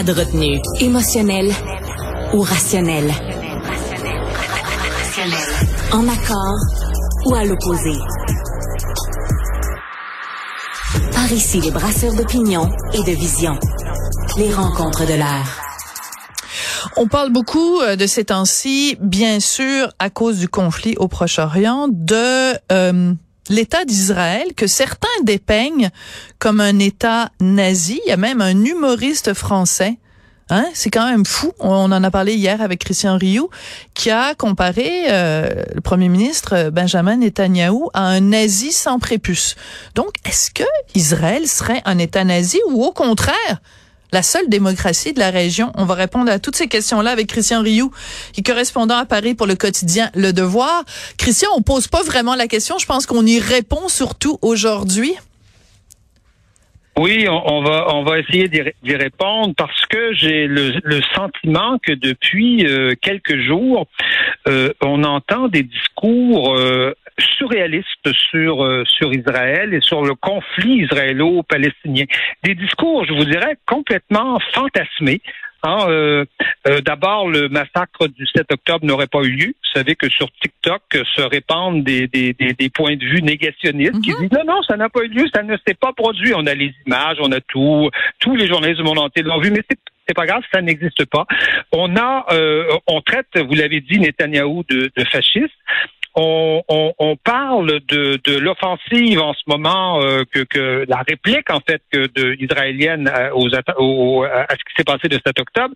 Pas de retenue. Émotionnel ou rationnel. En accord ou à l'opposé. Par ici, les brasseurs d'opinion et de vision. Les rencontres de l'air. On parle beaucoup euh, de ces temps-ci, bien sûr, à cause du conflit au Proche-Orient, de euh, l'État d'Israël que certains dépeignent comme un État nazi. Il y a même un humoriste français. Hein? C'est quand même fou. On en a parlé hier avec Christian Rioux, qui a comparé euh, le premier ministre Benjamin Netanyahou à un nazi sans prépuce. Donc, est-ce que Israël serait un État nazi ou au contraire, la seule démocratie de la région? On va répondre à toutes ces questions-là avec Christian Rioux, qui est correspondant à Paris pour le quotidien Le Devoir. Christian, on pose pas vraiment la question. Je pense qu'on y répond surtout aujourd'hui. Oui, on, va on va essayer d'y répondre parce que j'ai le, sentiment que depuis euh, quelques jours, euh, on entend des discours euh, surréalistes sur sur Israël et sur le conflit israélo-palestinien. Des discours, je vous dirais, complètement fantasmés. Hein, euh, euh, D'abord, le massacre du 7 octobre n'aurait pas eu lieu. Vous savez que sur TikTok se répandent des, des, des, points de vue négationnistes qui mhm. disent non, non, ça n'a pas eu lieu, ça ne s'est pas produit. On a les images, on a tout, tous les journalistes du monde entier l'ont vu, mais c'est c'est pas grave, ça n'existe pas. On a, euh, on traite, vous l'avez dit, Netanyahou de, de fasciste on, parle de, de l'offensive en ce moment, euh, que, la réplique en fait que de israélienne euh, aux, à ce qui s'est passé le 7 octobre,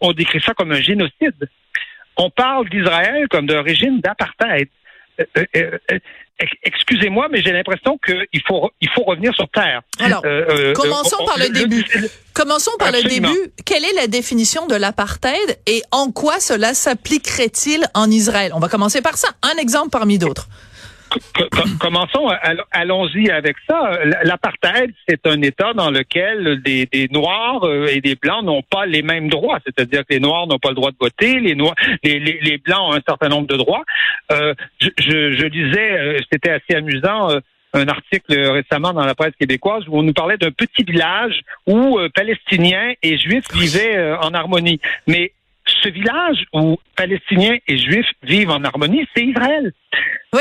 on, décrit ça comme un génocide. On parle d'Israël comme d'un régime d'apartheid. Euh, excusez-moi, mais j'ai l'impression qu'il faut il faut revenir sur terre. Alors, commençons par le, début. commençons par le début. Quelle est la définition de l'apartheid et en quoi cela s'appliquerait-il en Israël? On va commencer par ça. Un exemple parmi d'autres commençons, allons-y avec ça. L'apartheid, c'est un État dans lequel des, Noirs euh, et des Blancs n'ont pas les mêmes droits. C'est-à-dire que les Noirs n'ont pas le droit de voter, les, Noirs, les, Blancs ont un certain nombre de droits. Euh, je, je, lisais, euh, c'était assez amusant, un article récemment dans la presse québécoise où on nous parlait d'un petit village où Palestiniens et Juifs vivaient en harmonie. Mais ce village où Palestiniens et Juifs vivent en harmonie, c'est Israël.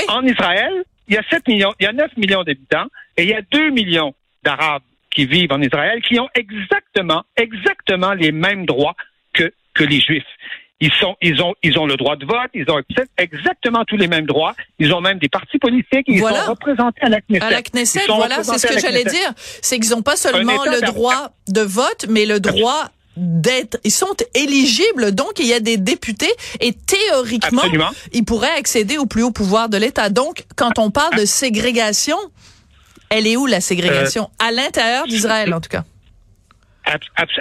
En Israël, il y a 7 millions, il y a 9 millions d'habitants et il y a 2 millions d'Arabes qui vivent en Israël qui ont exactement, exactement les mêmes droits que, que les Juifs. Ils sont, ils ont, ils ont le droit de vote, ils ont exactement tous les mêmes droits. Ils ont même des partis politiques, ils sont représentés à la Knesset. À la Knesset, voilà, c'est ce que j'allais dire. C'est qu'ils n'ont pas seulement le droit de vote, mais le droit d'être, ils sont éligibles, donc il y a des députés et théoriquement, ils pourraient accéder au plus haut pouvoir de l'État. Donc, quand on parle de ségrégation, elle est où la ségrégation? Euh, À l'intérieur d'Israël, en tout cas.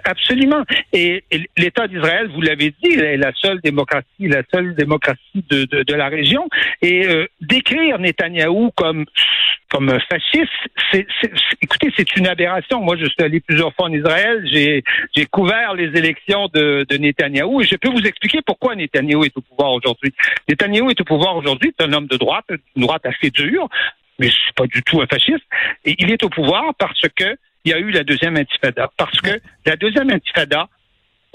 Absolument. Et, l'État d'Israël, vous l'avez dit, est la seule démocratie, la seule démocratie de, de, la région. Et euh, décrire Netanyahou comme comme fasciste, c'est, écoutez, c'est une aberration. Moi, je suis allé plusieurs fois en Israël, j'ai, j'ai couvert les élections de, de Netanyahou et je peux vous expliquer pourquoi Netanyahou est au pouvoir aujourd'hui. Netanyahou est au pouvoir aujourd'hui, c'est un homme de droite, une droite assez dure, mais c'est pas du tout un fasciste. Et il est au pouvoir parce que il y a eu la deuxième intifada. Parce que la deuxième intifada,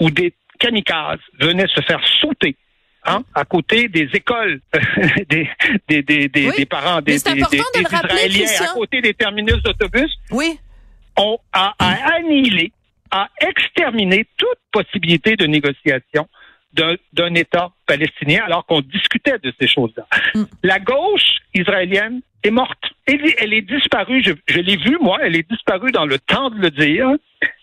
où des kamikazes venaient se faire sauter Hein, à côté des écoles, des, des, des, des, parents, des, des, Israéliens, à côté des terminus d'autobus, oui. on a, a annihilé, a exterminé toute possibilité de négociation d'un État palestinien alors qu'on discutait de ces choses-là. Mm. La gauche israélienne est morte. Elle, elle est disparue, je, je l'ai vue, moi, elle est disparue dans le temps de le dire,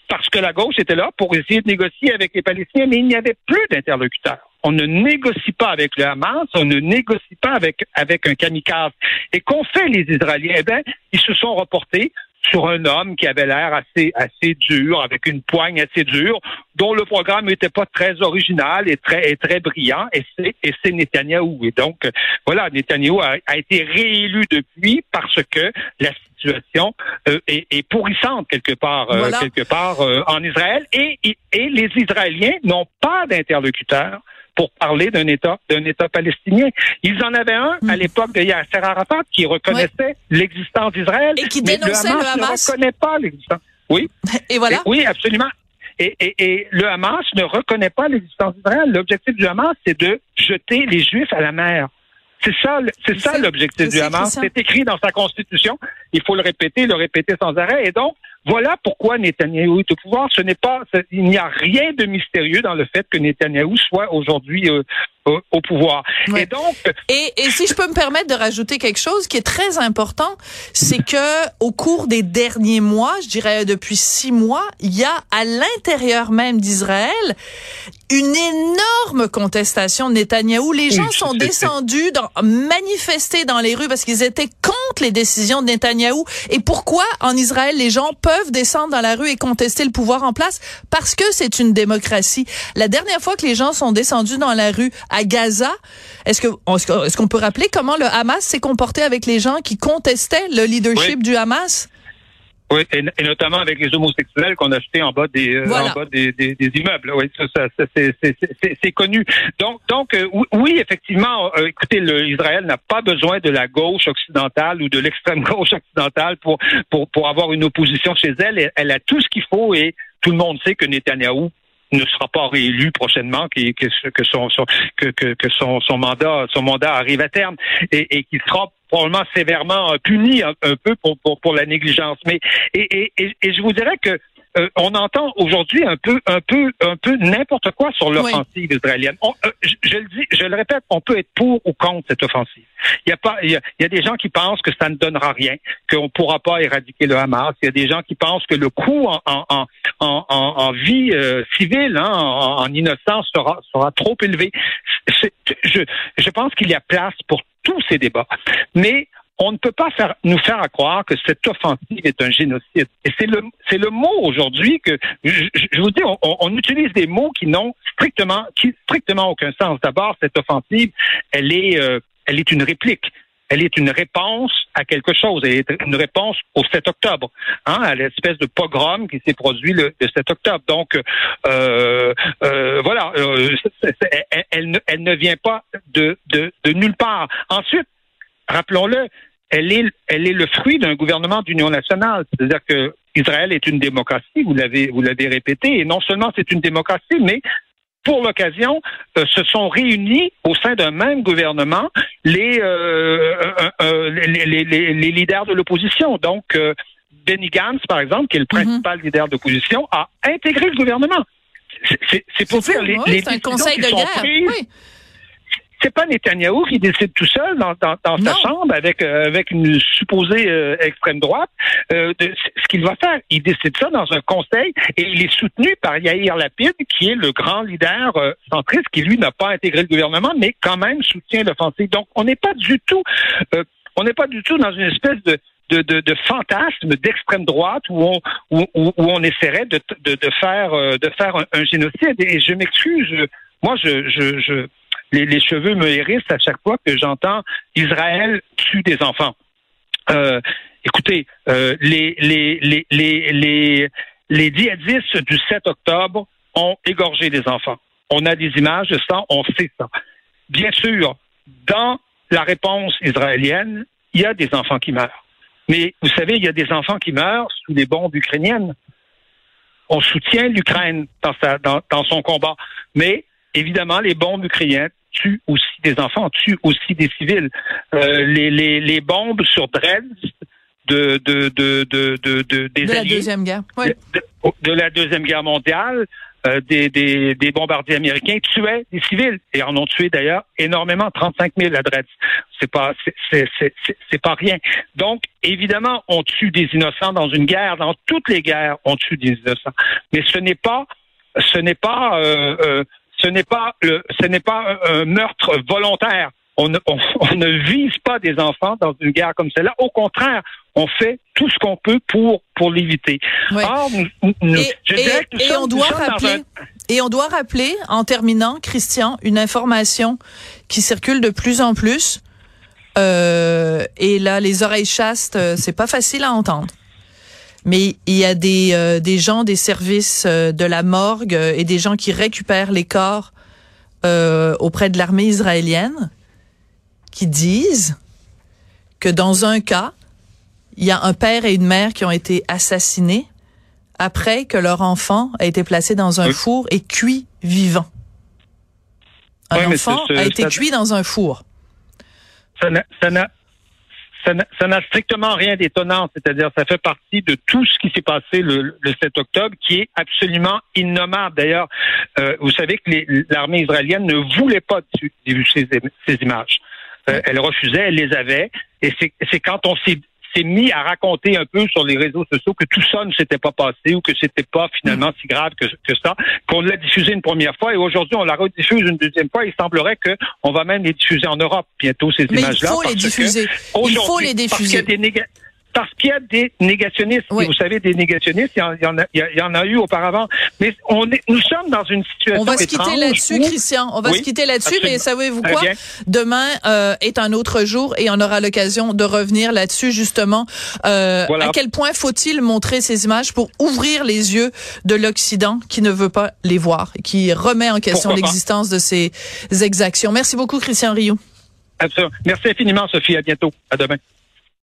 parce que la gauche était là pour essayer de négocier avec les Palestiniens, mais il n'y avait plus d'interlocuteurs. On ne négocie pas avec le Hamas, on ne négocie pas avec, avec un kamikaze. Et qu'ont fait les Israéliens? Eh bien, ils se sont reportés sur un homme qui avait l'air assez assez dur, avec une poigne assez dure, dont le programme n'était pas très original et très et très brillant, et c'est et c'est Netanyahou. Et donc voilà, Netanyahou a, a, été réélu depuis parce que la situation euh, est, est, pourrissante quelque part euh, quelque part euh, en Israël et et les Israéliens n'ont pas d'interlocuteur pour parler d'un État, d'un État palestinien. Ils en avaient un à hmm. l'époque de Yasser Arafat qui reconnaissait l'existence d'Israël. Et qui dénonçait le Hamas. Ne reconnaît pas l'existence. Oui. Et voilà. oui, absolument. Et, et, et le Hamas ne reconnaît pas l'existence d'Israël. L'objectif du Hamas, c'est de jeter les Juifs à la mer. C'est ça, c'est ça l'objectif du Hamas. C'est écrit dans sa constitution. Il faut le répéter, le répéter sans arrêt. Et donc, voilà pourquoi Netanyahou est au pouvoir. Ce n'est pas, il n'y a rien de mystérieux dans le fait que Netanyahou soit aujourd'hui euh, au, pouvoir. Et donc, et, et, si je peux me permettre de rajouter quelque chose qui est très important, c'est que au cours des derniers mois, je dirais depuis six mois, il y a à l'intérieur même d'Israël une énorme contestation de Netanyahou. Les gens sont descendus dans, manifester dans les rues parce qu'ils étaient contre les décisions de Netanyahou. Et pourquoi en Israël les gens peuvent descendre dans la rue et contester le pouvoir en place? Parce que c'est une démocratie. La dernière fois que les gens sont descendus dans la rue à Gaza, est-ce que est-ce qu'on peut rappeler comment le Hamas s'est comporté avec les gens qui contestaient le leadership du Hamas? Oui, et, notamment avec les homosexuels qu'on a achetés en bas des euh, en bas des, des, des, immeubles. Oui, ça, ça, c'est connu. Donc, donc euh, oui, effectivement, euh, écoutez, Israël n'a pas besoin de la gauche occidentale ou de l'extrême gauche occidentale pour, pour pour avoir une opposition chez elle. Elle, a tout ce qu'il faut et tout le monde sait que Netanyahou ne sera pas réélu prochainement, que, que, son, que, que, son, son mandat son mandat arrive à terme et, et qu'il sera probablement sévèrement puni un, peu pour, pour, pour, la négligence. Mais et, et, et je vous dirais que euh, on entend aujourd'hui un peu, un peu, un peu n'importe quoi sur l'offensive israélienne. Euh, je, le dis, je le répète, on peut être pour ou contre cette offensive. Il y a pas, il y a, des gens qui pensent que ça ne donnera rien, qu'on ne pourra pas éradiquer le Hamas. Il y a des gens qui pensent que le coût en, en, en, en vie euh, civile, hein, en, innocence, sera, sera trop élevé. Je, je pense qu'il y a place pour tous ces débats. Mais on ne peut pas nous faire croire que cette offensive est un génocide. Et c'est le, le mot aujourd'hui que, je, vous dis, on, utilise des mots qui n'ont strictement, strictement aucun sens. D'abord, cette offensive, elle est, euh, elle est une réplique. Elle est une réponse à quelque chose. Elle est une réponse au 7 octobre, hein, à l'espèce de pogrom qui s'est produit le, 7 octobre. Donc, euh, euh, voilà, elle, elle, ne, vient pas de, de nulle part. Ensuite, rappelons-le, elle est, elle est le fruit d'un gouvernement d'union nationale. C'est-à-dire que Israël est une démocratie, vous l'avez, vous l'avez répété, et non seulement c'est une démocratie, mais pour l'occasion, euh, se sont réunis au sein d'un même gouvernement les, euh, euh, les, les, les, leaders de l'opposition. Donc, Benny Gantz, par exemple, qui est le mhm. principal leader d'opposition, a intégré le gouvernement. C'est pour dire les, les un conseil de guerre. oui c'est pas Netanyahou qui décide tout seul dans, dans, sa chambre avec euh, avec une supposée euh, extrême droite. Euh, de, ce qu'il va faire, il décide ça dans un conseil et il est soutenu par Yair Lapid, qui est le grand leader centriste, qui lui n'a pas intégré le gouvernement, mais quand même soutient l'offensive. Donc, on n'est pas du tout, on n'est pas du tout dans une espèce de de, de, de fantasme d'extrême droite où on, où, où, on essaierait de, de, de faire, de faire un, un génocide. Et je m'excuse, moi, je, je, je, les, cheveux me hérissent à chaque fois que j'entends Israël tue des enfants. Euh, écoutez, euh, les, djihadistes du 7 octobre ont égorgé des enfants. On a des images de ça, on sait ça. Bien sûr, dans la réponse israélienne, il y a des enfants qui meurent. Mais vous savez, il y a des enfants qui meurent sous les bombes ukrainiennes. On soutient l'Ukraine dans son combat. Mais évidemment, les bombes ukrainiennes tuent aussi des enfants, tuent aussi des civils. Euh, les, les, les, bombes sur Dresde de, de, de, de, de, des de la deuxième guerre, de, la deuxième guerre mondiale, euh, des, des, des, bombardiers américains tuaient des civils et en ont tué d'ailleurs énormément, 35 000 à Dresde. C'est pas, c'est, c'est, c'est, pas rien. Donc évidemment, on tue des innocents dans une guerre, dans toutes les guerres, on tue des innocents. Mais ce n'est pas, ce n'est pas euh, euh ce n'est pas le, ce n'est pas un meurtre volontaire. On ne, on, ne vise pas des enfants dans une guerre comme celle-là. Au contraire, on fait tout ce qu'on peut pour pour l'éviter. et, on doit rappeler. Et on doit rappeler, en terminant, Christian, une information qui circule de plus en plus. Euh, et là, les oreilles chastes, euh, c'est pas facile à entendre mais il y a des, euh, des gens des services euh, de la morgue euh, et des gens qui récupèrent les corps auprès de l'armée israélienne qui disent que dans un cas, il y a un père et une mère qui ont été assassinés après que leur enfant a été placé dans un four et cuit vivant. Un enfant a été cuit dans un four. Ça n'a ça n'a strictement rien d'étonnant, c'est-à-dire ça fait partie de tout ce qui s'est passé le, 7 octobre, qui est absolument innommable. D'ailleurs, euh, vous savez que l'armée israélienne ne voulait pas diffuser ces, ces images. Euh, elle refusait, elle les avait, et c'est quand on s'est s'est mis à raconter un peu sur les réseaux sociaux que tout ça ne s'était pas passé ou que c'était pas finalement si grave que, que ça, qu'on l'a diffusé une première fois et aujourd'hui on la rediffuse une deuxième fois. Il semblerait que on va même les diffuser en Europe bientôt ces images-là. Il faut les diffuser. Il faut les diffuser parce qu'il y a des négationnistes. vous savez, des négationnistes, il y, en, a, il y en a eu auparavant. Mais on est, nous sommes dans une situation On va se quitter là-dessus, Christian. On va se quitter là-dessus, mais savez-vous quoi? Demain euh, est un autre jour et on aura l'occasion de revenir là-dessus, justement. Euh, À quel point faut-il montrer ces images pour ouvrir les yeux de l'Occident qui ne veut pas les voir et qui remet en question l'existence de ces exactions? Merci beaucoup, Christian Rio. Absolument. Merci infiniment, Sophie. À bientôt. À demain.